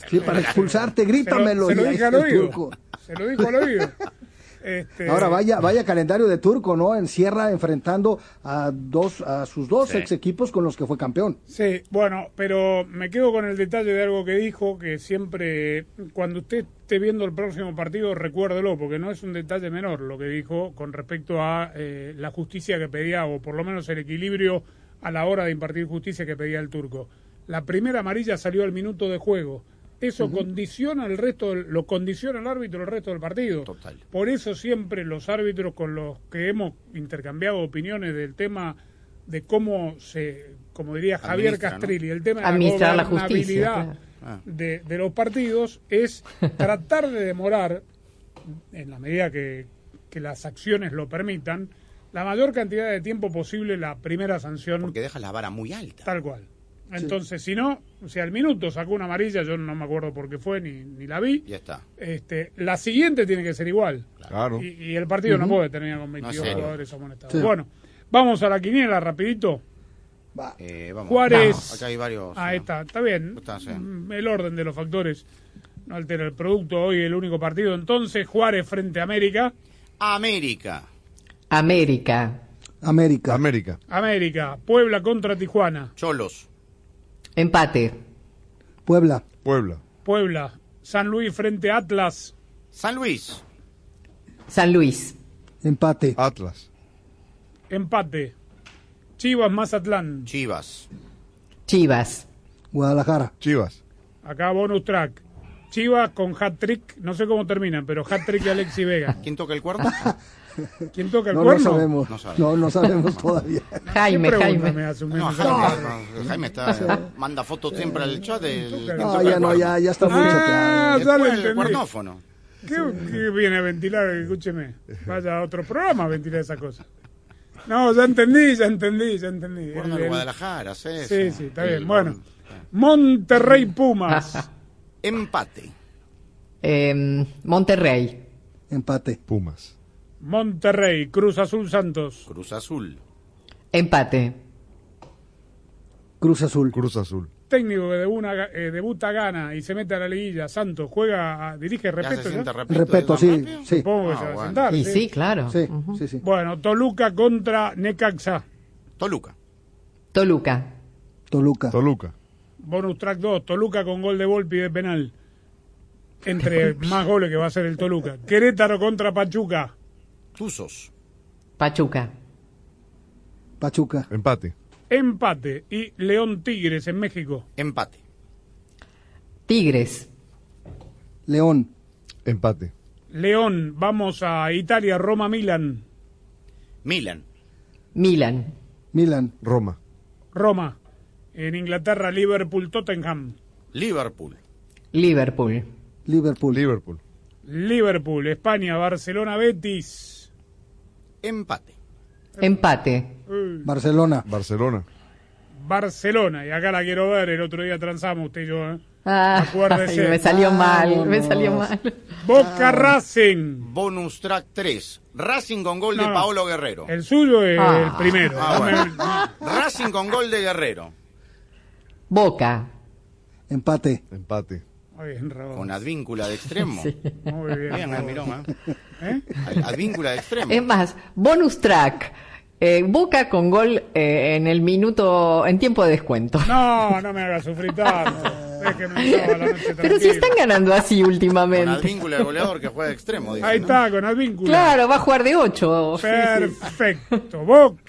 Sí, para expulsarte, grítamelo. Se lo, se lo dije al el oído. turco. Se lo dijo al oído. Este, Ahora vaya, vaya calendario de turco, ¿no? Encierra enfrentando a dos, a sus dos Sí. ex equipos con los que fue campeón. Sí, bueno, pero me quedo con el detalle de algo que dijo, que siempre, cuando usted esté viendo el próximo partido, recuérdelo, porque no es un detalle menor lo que dijo con respecto a eh, la justicia que pedía, o por lo menos el equilibrio a la hora de impartir justicia que pedía el turco. La primera amarilla salió al minuto de juego. Eso condiciona el resto, del- lo condiciona el árbitro el resto del partido. Total. Por eso siempre los árbitros con los que hemos intercambiado opiniones del tema de cómo se, como diría Javier Administra, ¿no? Castrilli, el tema de Administrar la la justicia, claro. de, de los partidos es tratar de demorar, en la medida que, que las acciones lo permitan, la mayor cantidad de tiempo posible la primera sanción Porque deja la vara muy alta. tal cual. Entonces, si no, o sea, al minuto sacó una amarilla, yo no me acuerdo por qué fue, ni, ni la vi. Ya está. Este, la siguiente tiene que ser igual. Claro. Y, y el partido no puede terminar con 22 serio. jugadores amonestados. Sí. Bueno, vamos a la quiniela rapidito. Va. Eh, vamos. Juárez. Vamos. Acá hay varios. Ahí ¿no? está, está bien. Está, sí. Mm, El orden de los factores no altera el producto. Hoy el único partido. Entonces, Juárez frente a América. América. América, América. América. América. Puebla contra Tijuana. Cholos. empate, Puebla. Puebla. Puebla. San Luis frente a Atlas. San Luis. San Luis, Empate. Atlas. Empate. Chivas Mazatlán. Chivas. Chivas, Guadalajara. Chivas. Acá bonus track. Chivas con hat-trick. No sé cómo terminan, pero hat-trick de Alexi Vega. ¿Quién toca el cuarto? ¿Quién toca el No, no cuerno? sabemos. No No, sabemos. no, sabemos todavía. Jaime, ¿Qué pregunta Jaime. me hace un No? Jaime, Jaime está, manda fotos siempre al chat del. ¿quién No, ya el no, cuerno? ya, ya está muy Ah, choteado. ya lo Después el entendí. cuernófono. ¿Qué, qué viene a ventilar? Escúcheme. Vaya a otro programa a ventilar esa cosa. No, ya entendí, ya entendí, ya entendí. Cuerno de Guadalajara, sí. Sí, sí, está El- bien. Bueno, Monterrey Pumas. Empate. Em, Monterrey, Empate. Pumas. Monterrey, Cruz Azul Santos. Cruz Azul. empate, Cruz Azul. Cruz Azul. Técnico que debuta, eh, debuta gana y se mete a la liguilla. Santos juega, a- dirige, ¿Ya respeto. repito? Respeto, ¿Es sí, sí. Supongo que Ah, se va a bueno. sentar. y sí. sí, claro, sí, sí. Bueno, Toluca contra Necaxa. Toluca. Toluca, Toluca. Toluca. Bonus track 2, Toluca con gol de Volpi de penal. Entre más goles que va a hacer el Toluca. Querétaro contra Pachuca. Tuzos. Pachuca, Pachuca. Empate. Empate. Y León Tigres en México. Empate. Tigres, León. Empate. León, vamos a Italia, Roma, Milan. Milan. Milan. Milan. Roma. Roma. En Inglaterra, Liverpool, Tottenham. Liverpool. Liverpool. Liverpool. Liverpool. Liverpool, España, Barcelona, Betis. Empate. Empate. Barcelona. Barcelona. Barcelona, y acá la quiero ver, el otro día transamos usted y yo, ¿eh? Ah, Acuérdese. ay, me salió mal, me salió mal. Boca Racing. Bonus track 3. Racing con gol No, de. Paolo Guerrero. El suyo es Ah. el primero. Ah, bueno. Racing con gol de Guerrero. Boca. Empate. Empate. Muy bien, Raúl. Con advíncula de extremo. Muy bien. Bien. Almirón, ¿eh? ¿Eh? Ad- Advíncula de extremo. Es más, bonus track. Eh, Boca con gol eh, en el minuto, en tiempo de descuento. No, no me haga sufrir tanto. Pero si están ganando así Con últimamente. advíncula de goleador que juega de extremo. dice, Ahí ¿no? está, con Advíncula. Claro, va a jugar de 8. Perfecto, Boca.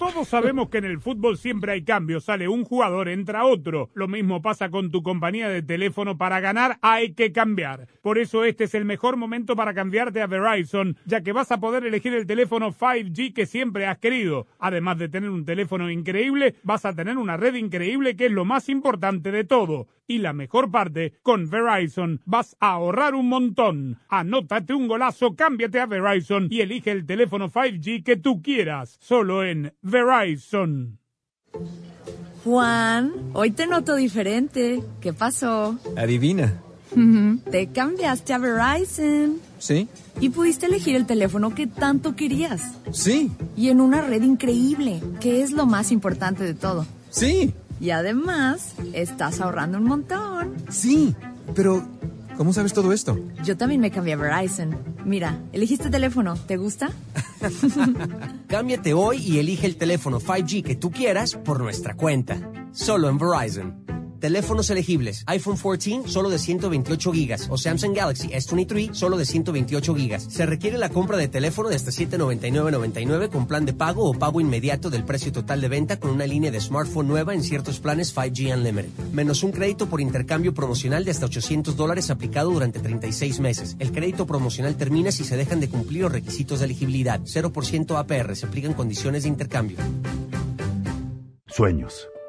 Todos sabemos que en el fútbol siempre hay cambios, sale un jugador, entra otro. Lo mismo pasa con tu compañía de teléfono, para ganar hay que cambiar. Por eso este es el mejor momento para cambiarte a Verizon, ya que vas a poder elegir el teléfono 5G que siempre has querido. Además de tener un teléfono increíble, vas a tener una red increíble que es lo más importante de todo. Y la mejor parte, con Verizon vas a ahorrar un montón. Anótate un golazo, cámbiate a Verizon y elige el teléfono 5G que tú quieras. Solo en Verizon. Juan, hoy te noto diferente. ¿Qué pasó? Adivina. Te cambiaste a Verizon ¿Sí? y pudiste elegir el teléfono que tanto querías. Sí. Y en una red increíble, que es lo más importante de todo. Sí. Y además, estás ahorrando un montón. Sí. Pero, ¿cómo sabes todo esto? Yo también me cambié a Verizon. Mira, elegiste teléfono. ¿Te gusta? Cámbiate hoy y elige el teléfono 5G que tú quieras por nuestra cuenta. Solo en Verizon. Teléfonos elegibles. iPhone 14 solo de 128 gigas o Samsung Galaxy S23 solo de 128 gigas. Se requiere la compra de teléfono de hasta 799.99 con plan de pago o pago inmediato del precio total de venta con una línea de smartphone nueva en ciertos planes 5G Unlimited. Menos un crédito por intercambio promocional de hasta 800 dólares aplicado durante 36 meses. El crédito promocional termina si se dejan de cumplir los requisitos de elegibilidad. 0% APR. Se aplican condiciones de intercambio. Sueños.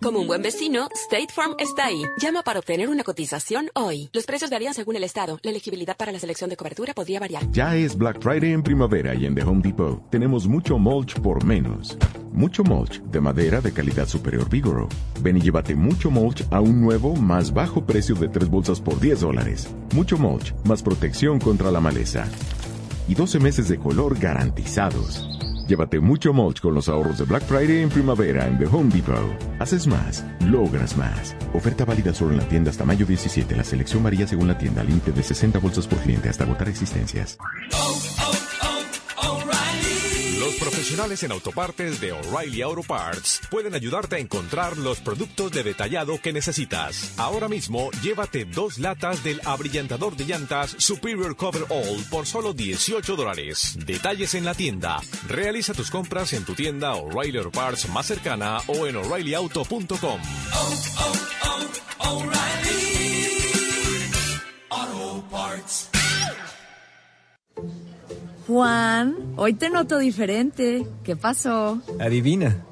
Como un buen vecino, State Farm está ahí. Llama para obtener una cotización hoy. Los precios varían según el estado. La elegibilidad para la selección de cobertura podría variar. Ya es Black Friday en primavera y en The Home Depot tenemos mucho mulch por menos. Mucho mulch de madera de calidad superior Vigoro. Ven y llévate mucho mulch a un nuevo, más bajo precio de tres bolsas por 10 dólares. Mucho mulch, más protección contra la maleza. Y 12 meses de color garantizados. Llévate mucho mulch con los ahorros de Black Friday en primavera en The Home Depot. Haces más, logras más. Oferta válida solo en la tienda hasta mayo 17. La selección varía según la tienda. Límite de 60 bolsas por cliente hasta agotar existencias. Los profesionales en autopartes de O'Reilly Auto Parts pueden ayudarte a encontrar los productos de detallado que necesitas. Ahora mismo, llévate dos latas del abrillantador de llantas Superior Cover All por solo 18 dólares. Detalles en la tienda. Realiza tus compras en tu tienda O'Reilly Auto Parts más cercana o en o'ReillyAuto.com. Juan, hoy te noto diferente. ¿Qué pasó? Adivina.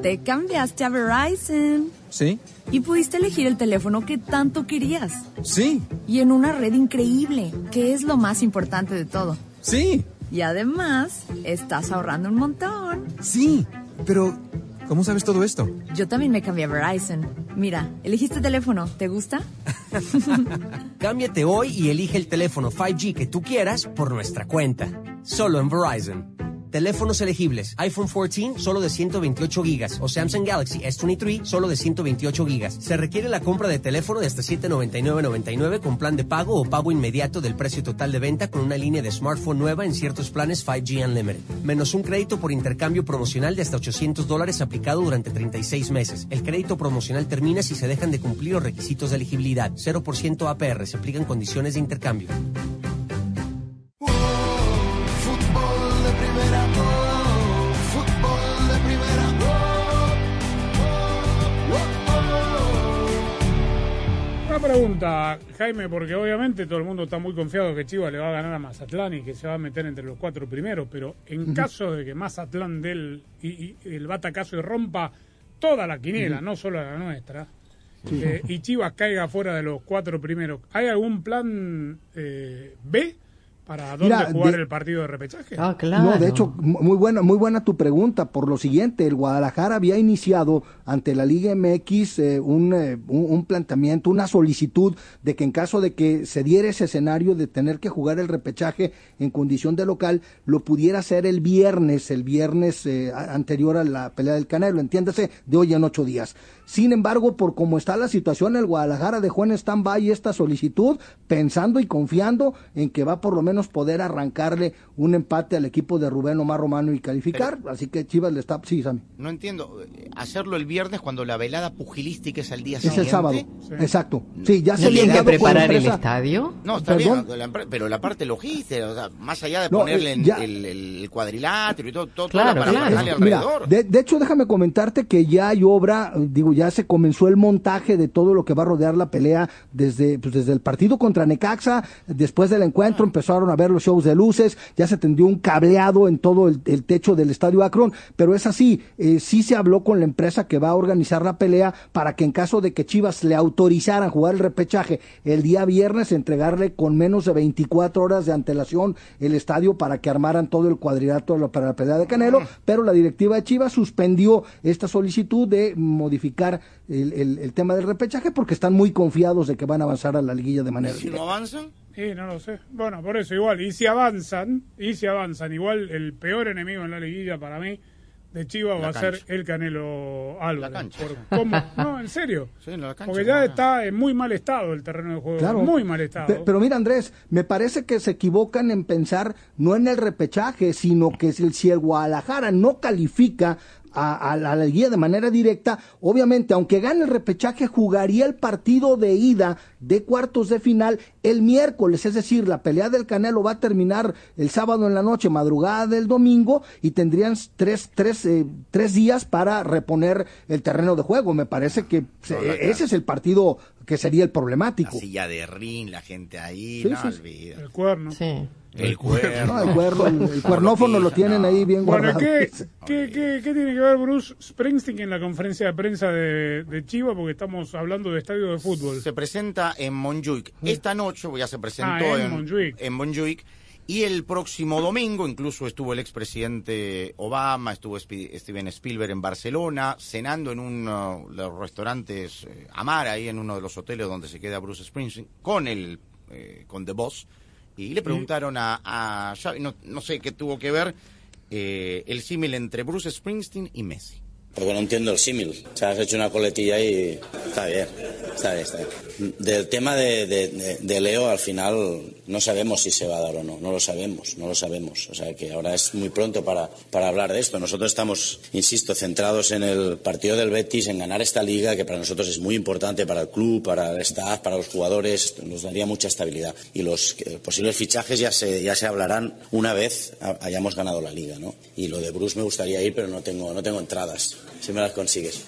Te cambiaste a Verizon ¿Sí? y pudiste elegir el teléfono que tanto querías. Sí. Y en una red increíble, que es lo más importante de todo. Sí. Y además, estás ahorrando un montón. Sí. Pero, ¿cómo sabes todo esto? Yo también me cambié a Verizon. Mira, elegiste teléfono. ¿Te gusta? Cámbiate hoy y elige el teléfono 5G que tú quieras por nuestra cuenta. Solo en Verizon. Teléfonos elegibles. iPhone 14 solo de 128 gigas o Samsung Galaxy S23 solo de 128 gigas. Se requiere la compra de teléfono de hasta 799.99 con plan de pago o pago inmediato del precio total de venta con una línea de smartphone nueva en ciertos planes 5G Unlimited. Menos un crédito por intercambio promocional de hasta 800 dólares aplicado durante 36 meses. El crédito promocional termina si se dejan de cumplir los requisitos de elegibilidad. 0% APR. Se aplican condiciones de intercambio. Pregunta, Jaime, porque obviamente todo el mundo está muy confiado que Chivas le va a ganar a Mazatlán y que se va a meter entre los cuatro primeros, pero en caso de que Mazatlán dé el, y, y el batacazo y rompa toda la quiniela, no solo la nuestra, Sí. eh, y Chivas caiga fuera de los cuatro primeros, ¿hay algún plan eh, B para dónde Mira, jugar de- el partido de repechaje? No, de hecho, mu- muy buena, muy buena tu pregunta. Por lo siguiente, el Guadalajara había iniciado ante la Liga MX eh, un, eh, un, un planteamiento, una solicitud de que en caso de que se diera ese escenario de tener que jugar el repechaje en condición de local, lo pudiera hacer el viernes, el viernes eh, anterior a la pelea del Canelo, entiéndase, de hoy en ocho días. Sin embargo, por cómo está la situación, el Guadalajara dejó en stand-by esta solicitud, pensando y confiando en que va por lo menos poder arrancarle un empate al equipo de Rubén Omar Romano y calificar. Así que Chivas le está. Sí, Sammy. No entiendo. eh, Hacerlo el viernes cuando la velada pugilística es el día Es siguiente. el sábado. Exacto. Sí, ya se ¿No había tiene que enviado por preparar el estadio? No, está ¿Perdón? bien, pero la parte logística, o sea, más allá de No, ponerle eh, ya- el, el cuadrilátero y todo, todo, Claro, para claro. Mira, alrededor. de, de hecho, déjame comentarte que ya hay obra, eh, digo, ya se comenzó el montaje de todo lo que va a rodear la pelea desde, pues, desde el partido contra Necaxa, después del encuentro empezaron a ver los shows de luces, ya se tendió un cableado en todo el, el techo del estadio Akron, pero es así, eh, sí se habló con la empresa que va a organizar la pelea para que en caso de que Chivas le autorizaran jugar el repechaje el día viernes, entregarle con menos de 24 horas de antelación el estadio para que armaran todo el cuadrilátero para la pelea de Canelo, pero la directiva de Chivas suspendió esta solicitud de modificar el, el- el tema del repechaje porque están muy confiados de que van a avanzar a la liguilla de manera Si no avanzan, Sí, no lo sé. Bueno, por eso igual. Y si avanzan, y si avanzan, igual el peor enemigo en la liguilla para mí de Chivas La va a ser el Canelo Álvarez. cancha. Por cómo, no, en serio. Sí, en la cancha, Porque ya no, está en muy mal estado el terreno de juego. Claro. Muy mal estado. Pe- Pero mira, Andrés, me parece que se equivocan en pensar no en el repechaje, sino que si el, si el Guadalajara no califica a, a la a la guía de manera directa, obviamente, aunque gane el repechaje, jugaría el partido de ida de cuartos de final el miércoles, es decir, la pelea del Canelo va a terminar el sábado en la noche, madrugada del domingo, y tendrían tres, tres, eh, tres días para reponer el terreno de juego. Me parece que se- ese es el partido que sería el problemático. la silla de ring, la gente ahí, Sí, no sí, sí. olvida. El cuerno. Sí. El cuerno. No, el cuerno, el, el cuernófono lo tienen ahí bien Bueno, guardado. ¿qué, qué, qué, qué tiene que ver Bruce Springsteen en la conferencia de prensa de, de Chivas? Porque estamos hablando de estadio de fútbol. Se presenta en Montjuic. Esta noche ya se presentó Ah, en en, Montjuic. en Montjuic. Y el próximo domingo, incluso estuvo el expresidente Obama, estuvo Steven Spielberg en Barcelona, cenando en uno de los restaurantes eh, Amar, ahí en uno de los hoteles donde se queda Bruce Springsteen, con el eh, con The Boss. Y le preguntaron a, a Xavi, no, no sé qué tuvo que ver, eh, el símil entre Bruce Springsteen y Messi. Porque no entiendo el símil. O sea, has hecho una coletilla y está bien, está bien, está bien. Del tema de, de- Leo, al final no sabemos si se va a dar o no, no lo sabemos, no lo sabemos. O sea, que ahora es muy pronto para, para hablar de esto. Nosotros estamos, insisto, centrados en el partido del Betis, en ganar esta liga, que para nosotros es muy importante para el club, para el staff, para los jugadores, nos daría mucha estabilidad. Y los eh, posibles fichajes ya se, ya se hablarán una vez ha- hayamos ganado la liga, ¿no? Y lo de Bruce me gustaría ir, pero no tengo, no tengo entradas. Si me las consigues.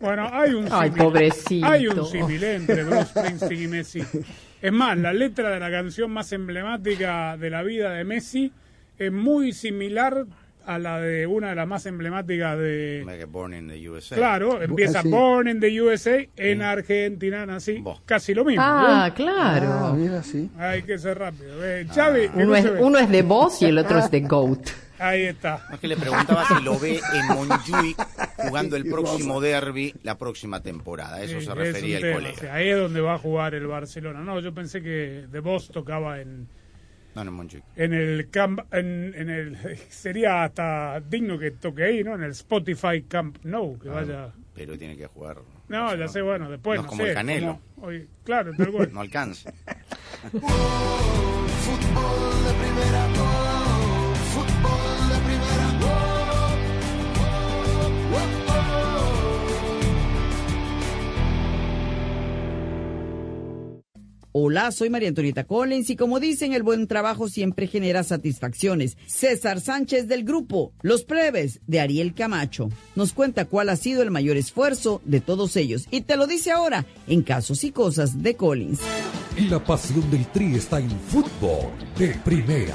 Bueno, hay un Ay, pobrecito. Hay un símil entre Bruce Springsteen y Messi. Es más, la letra de la canción más emblemática de la vida de Messi es muy similar a la de una de las más emblemáticas de... Like Born in the USA. Claro, empieza sí. Born in the USA, en Argentina, así, casi lo mismo. Ah, claro. Ah, mira, sí. Hay que ser rápido. Eh, Xavi, Uno no es, uno de voz y el otro es de GOAT. Ahí está. Es que le preguntaba si lo ve en Montjuic jugando el próximo derby la próxima temporada. Eso Sí, se refería el tema, colega. o sea, ahí es donde va a jugar el Barcelona. No, yo pensé que De Vos tocaba en, No, en el camp, en, en el sería hasta digno que toque ahí, ¿no? En el Spotify Camp No, que vaya. Pero tiene que jugar. No, ya sé, bueno, después No no, es como sé, el Canelo. como hoy- claro, tal cual. No alcanza. Hola, soy María Antonieta Collins y como dicen, el buen trabajo siempre genera satisfacciones. César Sánchez del grupo Los Plebes de Ariel Camacho nos cuenta cuál ha sido el mayor esfuerzo de todos ellos y te lo dice ahora en Casos y Cosas de Collins. La pasión del Tri está en fútbol de primera.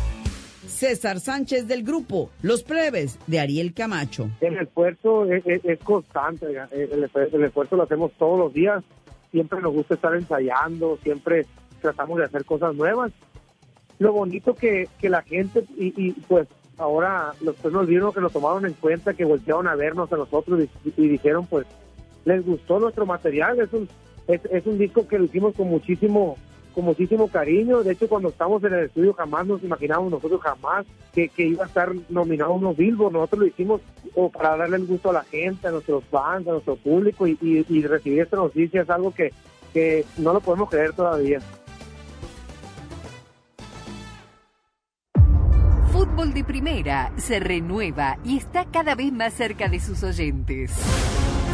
César Sánchez del grupo Los Plebes de Ariel Camacho. El esfuerzo es, es- constante, oiga. el, esfuer- el esfuerzo lo hacemos todos los días, siempre nos gusta estar ensayando, siempre tratamos de hacer cosas nuevas. Lo bonito que, que la gente, y, y, pues ahora los pues nos vieron que lo tomaron en cuenta, que voltearon a vernos a nosotros y, dijeron pues les gustó nuestro material, es un, es un disco que lo hicimos con muchísimo con muchísimo cariño. De hecho, cuando estamos en el estudio jamás nos imaginábamos nosotros jamás que, iba a estar nominado unos Billboard. Nosotros lo hicimos o para darle el gusto a la gente, a nuestros fans, a nuestro público y, y- y recibir esta noticia es algo que, que no lo podemos creer todavía. Fútbol de Primera se renueva y está cada vez más cerca de sus oyentes.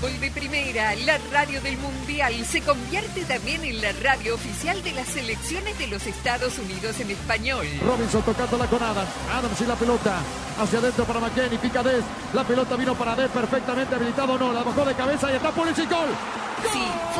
Fútbol de Primera, la radio del Mundial, se convierte también en la radio oficial de las selecciones de los Estados Unidos en español. Robinson tocándola con Adams. Adams y la pelota. Hacia adentro para McKenny. Pica Des. La pelota vino para Des. Perfectamente habilitado. No, la bajó de cabeza y está Pulisic. Gol. Sí, Fútbol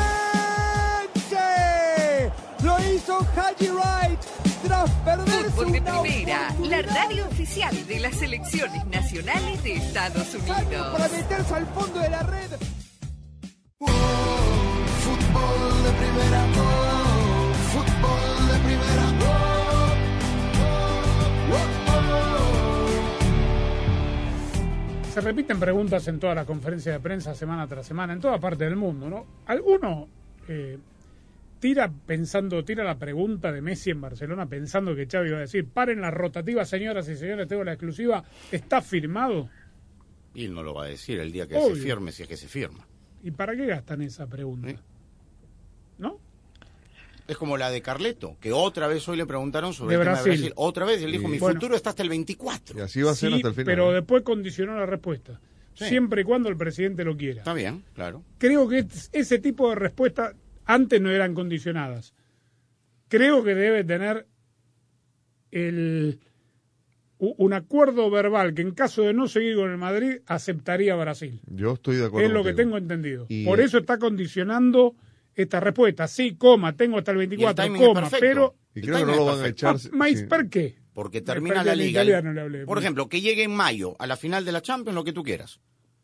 Lo hizo Haji Wright tras perderse Fútbol de Primera, la radio oficial de las selecciones nacionales de Estados para Unidos. meterse al fondo de la red. Fútbol de primera, oh, fútbol de primera, oh, oh, oh. Se repiten preguntas en todas las conferencias de prensa semana tras semana, en toda parte del mundo, ¿no? Alguno, eh, tira pensando, tira la pregunta de Messi en Barcelona pensando que Xavi iba a decir, paren las rotativas, señoras y señores, tengo la exclusiva, ¿está firmado? Y él no lo va a decir el día que Obvio. se firme, si es que se firma. ¿Y para qué gastan esa pregunta? ¿No? Es como la de Carleto, que otra vez hoy le preguntaron sobre De el tema de Brasil. Brasil. Otra vez, él dijo, mi Bueno. futuro está hasta el 24. Y así va a ser Sí, hasta el final. pero después condicionó la respuesta. Sí. Siempre y cuando el presidente lo quiera. Está bien, claro. Creo que es- ese tipo de respuestas antes no eran condicionadas. Creo que debe tener el, un acuerdo verbal que en caso de no seguir con el Madrid aceptaría Brasil. Yo estoy de acuerdo. Es lo que tengo entendido. Y- Por eso está condicionando esta respuesta. Sí, coma, tengo hasta el 24, timing es coma, perfecto. pero... Y creo que no lo van a echar. Ah, Maíz, sí. ¿por qué? Porque termina la liga. italiano, le hablé. Por ejemplo, que llegue en mayo a la final de la Champions, lo que tú quieras.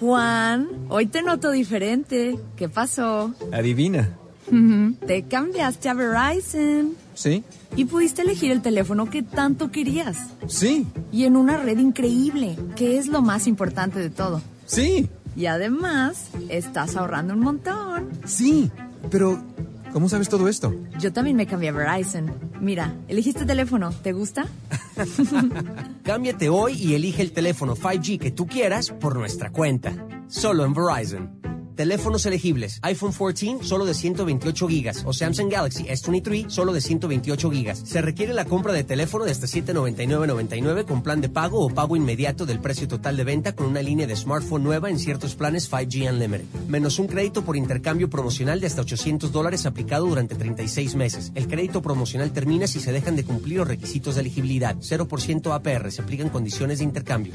Juan, hoy te noto diferente. ¿Qué pasó? Adivina. Te cambiaste a Verizon ¿Sí? y pudiste elegir el teléfono que tanto querías. Sí. Y en una red increíble, que es lo más importante de todo. Sí. Y además, estás ahorrando un montón. Sí. Pero, ¿cómo sabes todo esto? Yo también me cambié a Verizon. Mira, elegiste teléfono. ¿Te gusta? Cámbiate hoy y elige el teléfono 5G que tú quieras por nuestra cuenta. Solo en Verizon. Teléfonos elegibles. iPhone 14 solo de 128 gigas o Samsung Galaxy S23 solo de 128 gigas. Se requiere la compra de teléfono de hasta 799.99 con plan de pago o pago inmediato del precio total de venta con una línea de smartphone nueva en ciertos planes 5G Unlimited. Menos un crédito por intercambio promocional de hasta 800 dólares aplicado durante 36 meses. El crédito promocional termina si se dejan de cumplir los requisitos de elegibilidad. 0% APR. Se aplican condiciones de intercambio.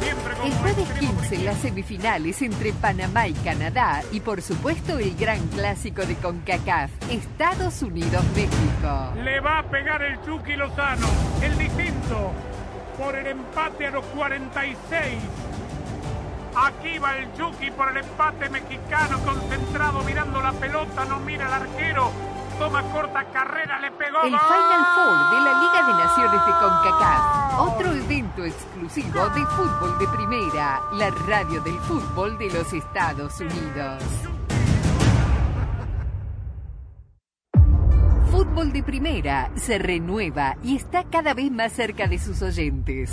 El jueves 15, las semifinales entre Panamá y Canadá y por supuesto el gran clásico de CONCACAF, Estados Unidos-México. Le va a pegar el Chucky Lozano, el distinto, por el empate a los 46. Aquí va el Chucky por el empate mexicano, concentrado, mirando la pelota, no mira al arquero. Toma corta carrera, le pegó. El. Final Four de la Liga de Naciones de CONCACAF, otro evento exclusivo de fútbol de primera, la radio del fútbol de los Estados Unidos. Fútbol de Primera se renueva y está cada vez más cerca de sus oyentes.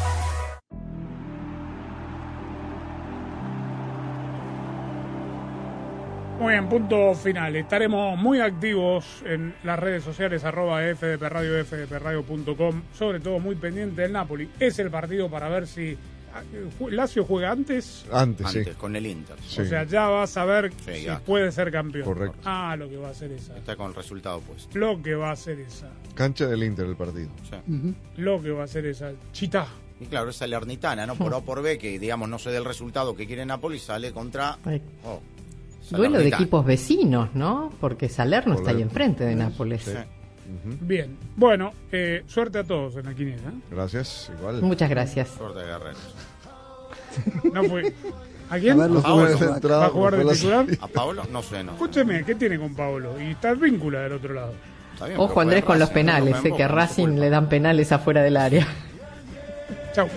Muy bien, punto final. Estaremos muy activos en las redes sociales, arroba FDP Radio, fdpradio.com, sobre todo muy pendiente del Napoli. Es el partido para ver si ah, Lazio juega antes. Antes, sí. Antes, con el Inter. O sea, ya vas a ver Sí, si ya. puede ser campeón. Correcto. Ah, lo que va a hacer esa. Está con el resultado puesto. Lo que va a hacer esa. Cancha del Inter el partido. Lo que va a hacer esa. Chita. Y claro, esa Salernitana, ¿no? Por A o por B, que digamos no se dé el resultado que quiere Napoli, sale contra. Ay. oh, Duelo de equipos vecinos, ¿no? Porque Salerno está ahí enfrente de Nápoles. Bien. Bueno, eh, suerte a todos en la quiniela. ¿eh? Gracias, igual. Muchas gracias. Suerte guerreros. No fue. ¿A quién? A ver los ¿Va a jugar- de ¿Va a jugar de por la titular? ¿A Paolo? No sé, no. Escúcheme, ¿qué tiene con Pablo? Y está el vínculo del otro lado. Está bien, Ojo Andrés con los Racing, no penales, sé en que a no Racing le dan penales afuera del área. Chau.